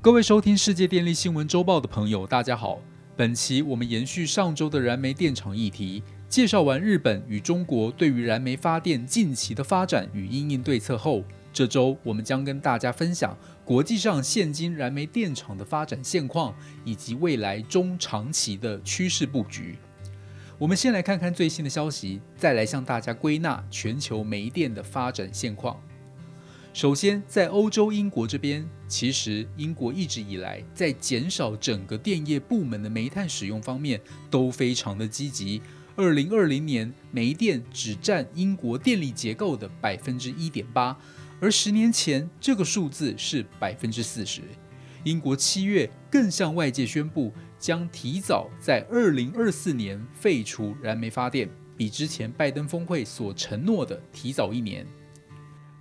各位收听世界电力新闻周报的朋友，大家好。本期我们延续上周的燃煤电厂议题，介绍完日本与中国对于燃煤发电近期的发展与应应对策后，这周我们将跟大家分享国际上现今燃煤电厂的发展现况，以及未来中长期的趋势布局。我们先来看看最新的消息，再来向大家归纳全球煤电的发展现况。首先，在欧洲英国这边，其实英国一直以来在减少整个电业部门的煤炭使用方面都非常的积极。二零二零年，煤电只占英国电力结构的百分之一点八，而十年前这个数字是百分之四十。英国七月更向外界宣布，将提早在二零二四年废除燃煤发电，比之前拜登峰会所承诺的提早一年。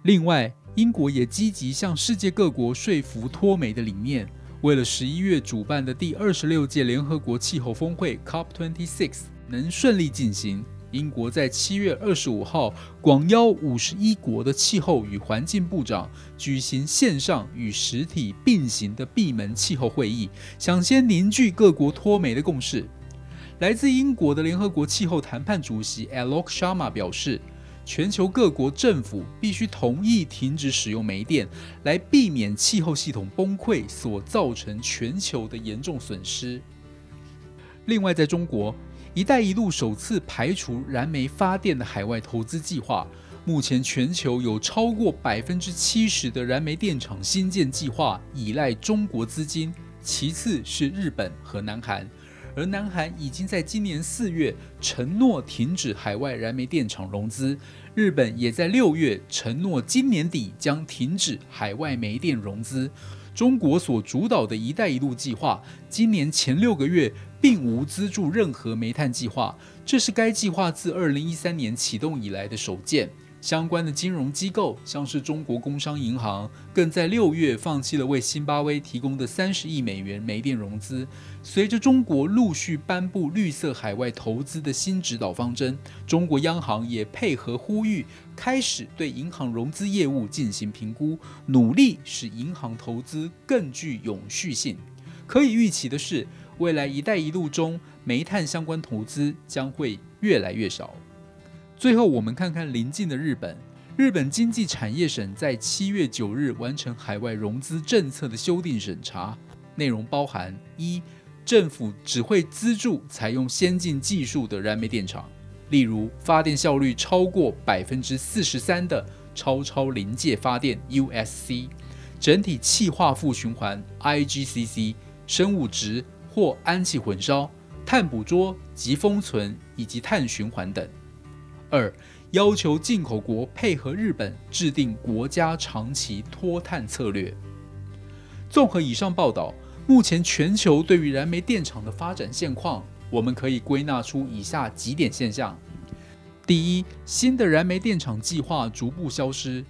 另外，英国也积极向世界各国说服脱煤的理念。为了十一月主办的第二十六届联合国气候峰会 （COP26） 能顺利进行，英国在七月二十五号广邀五十一国的气候与环境部长举行线上与实体并行的闭门气候会议，想先凝聚各国脱煤的共识。来自英国的联合国气候谈判主席 Alok Sharma 表示。全球各国政府必须同意停止使用煤电，来避免气候系统崩溃所造成全球的严重损失。另外，在中国，“一带一路”首次排除燃煤发电的海外投资计划。目前，全球有超过百分之七十的燃煤电厂新建计划依赖中国资金，其次是日本和南韩。而南韩已经在今年四月承诺停止海外燃煤电厂融资，日本也在六月承诺今年底将停止海外煤电融资。中国所主导的一带一路计划，今年前六个月并无资助任何煤炭计划，这是该计划自二零一三年启动以来的首见。相关的金融机构，像是中国工商银行，更在六月放弃了为新巴威提供的三十亿美元煤电融资。随着中国陆续颁布绿色海外投资的新指导方针，中国央行也配合呼吁，开始对银行融资业务进行评估，努力使银行投资更具永续性。可以预期的是，未来“一带一路”中煤炭相关投资将会越来越少。最后，我们看看邻近的日本。日本经济产业省在七月九日完成海外融资政策的修订审查，内容包含：一、政府只会资助采用先进技术的燃煤电厂，例如发电效率超过百分之四十三的超超临界发电 （USC）、整体气化负循环 （IGCC）、生物质或氨气混烧、碳捕捉及封存以及碳循环等。二、要求进口国配合日本制定国家长期脱碳策略。综合以上报道，目前全球对于燃煤电厂的发展现况，我们可以归纳出以下几点现象：第一，新的燃煤电厂计划逐步消失。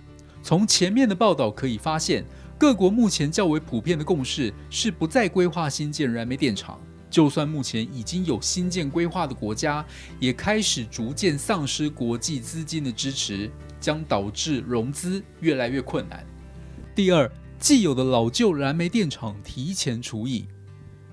从前面的报道可以发现，各国目前较为普遍的共识是不再规划新建燃煤电厂。就算目前已经有新建规划的国家，也开始逐渐丧失国际资金的支持，将导致融资越来越困难。第二，既有的老旧燃煤电厂提前除役。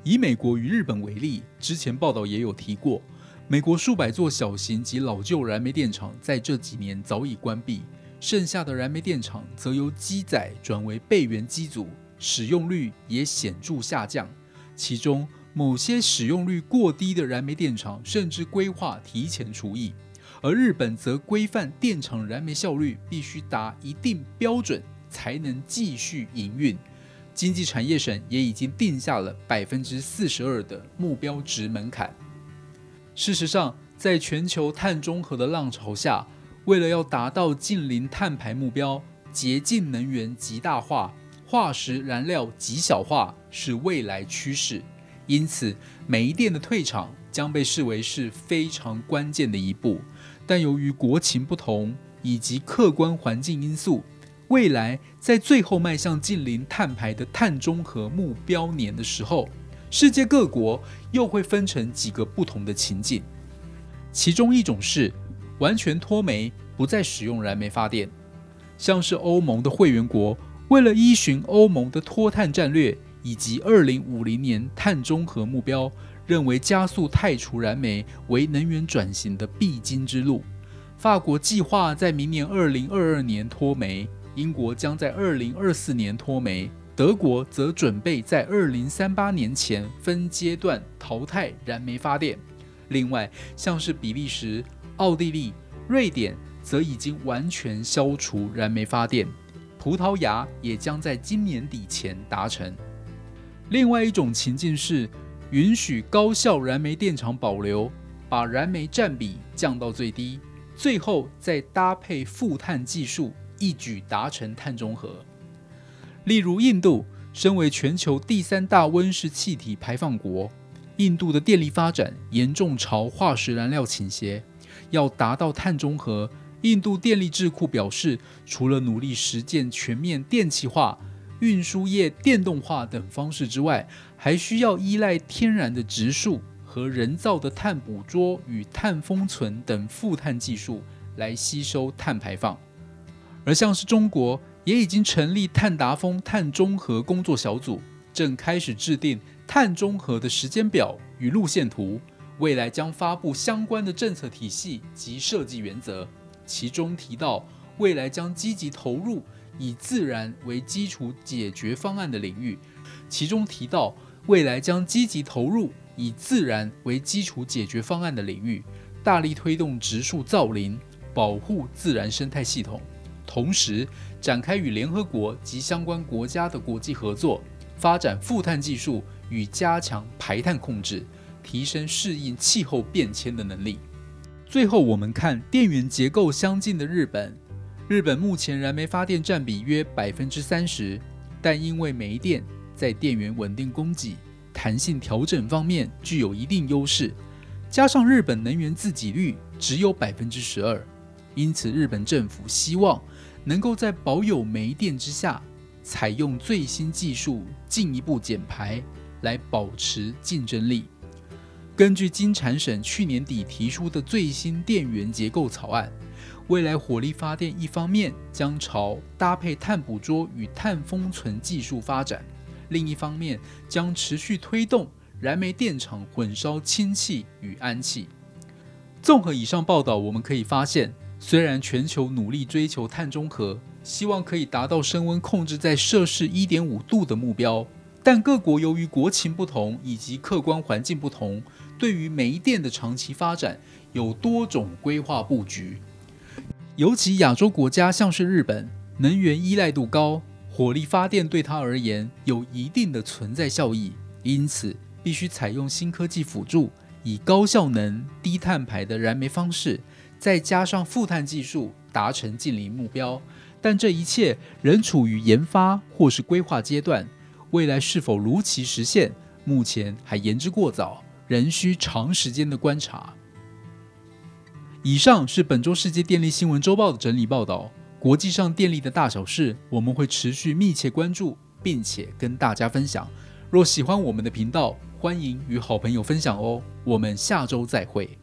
以美国与日本为例，之前报道也有提过，美国数百座小型及老旧燃煤电厂在这几年早已关闭，剩下的燃煤电厂则由机载转为备援机组，使用率也显著下降，其中。某些使用率过低的燃煤电厂甚至规划提前除役，而日本则规范电厂燃煤效率必须达一定标准才能继续营运。经济产业省也已经定下了百分之四十二的目标值门槛。事实上，在全球碳中和的浪潮下，为了要达到近零碳排目标，洁净能源极大化、化石燃料极小化是未来趋势。因此，煤电的退场将被视为是非常关键的一步。但由于国情不同以及客观环境因素，未来在最后迈向近零碳排的碳中和目标年的时候，世界各国又会分成几个不同的情境。其中一种是完全脱煤，不再使用燃煤发电，像是欧盟的会员国，为了依循欧盟的脱碳战略。以及二零五零年碳中和目标，认为加速汰除燃煤为能源转型的必经之路。法国计划在明年二零二二年脱煤，英国将在二零二四年脱煤，德国则准备在二零三八年前分阶段淘汰燃煤发电。另外，像是比利时、奥地利、瑞典则已经完全消除燃煤发电，葡萄牙也将在今年底前达成。另外一种情境是，允许高效燃煤电厂保留，把燃煤占比降到最低。最后再搭配负碳技术，一举达成碳中和。例如，印度身为全球第三大温室气体排放国，印度的电力发展严重朝化石燃料倾斜。要达到碳中和，印度电力智库表示，除了努力实践全面电气化、运输业电动化等方式之外，还需要依赖天然的植树。和人造的碳捕捉与碳封存等负碳技术来吸收碳排放，而像是中国也已经成立碳达峰碳中和工作小组，正开始制定碳中和的时间表与路线图，未来将发布相关的政策体系及设计原则。其中提到，未来将积极投入以自然为基础解决方案的领域，其中提到未来将积极投入。以自然为基础解决方案的领域，大力推动植树造林，保护自然生态系统，同时展开与联合国及相关国家的国际合作，发展负碳技术与加强排碳控制，提升适应气候变迁的能力。最后，我们看电源结构相近的日本，日本目前燃煤发电占比约百分之三十，但因为煤电在电源稳定供给。弹性调整方面具有一定优势，加上日本能源自给率只有百分之十二，因此日本政府希望能够在保有煤电之下，采用最新技术进一步减排，来保持竞争力。根据金产省去年底提出的最新电源结构草案，未来火力发电一方面将朝搭配碳捕捉与碳封存技术发展。另一方面，将持续推动燃煤电厂混烧氢气与氨气。综合以上报道，我们可以发现，虽然全球努力追求碳中和，希望可以达到升温控制在摄氏一点五度的目标，但各国由于国情不同以及客观环境不同，对于煤电的长期发展有多种规划布局。尤其亚洲国家像是日本，能源依赖度高。火力发电对它而言有一定的存在效益，因此必须采用新科技辅助，以高效能、低碳排的燃煤方式，再加上负碳技术，达成近零目标。但这一切仍处于研发或是规划阶段，未来是否如期实现，目前还言之过早，仍需长时间的观察。以上是本周世界电力新闻周报的整理报道。国际上电力的大小事，我们会持续密切关注，并且跟大家分享。若喜欢我们的频道，欢迎与好朋友分享哦。我们下周再会。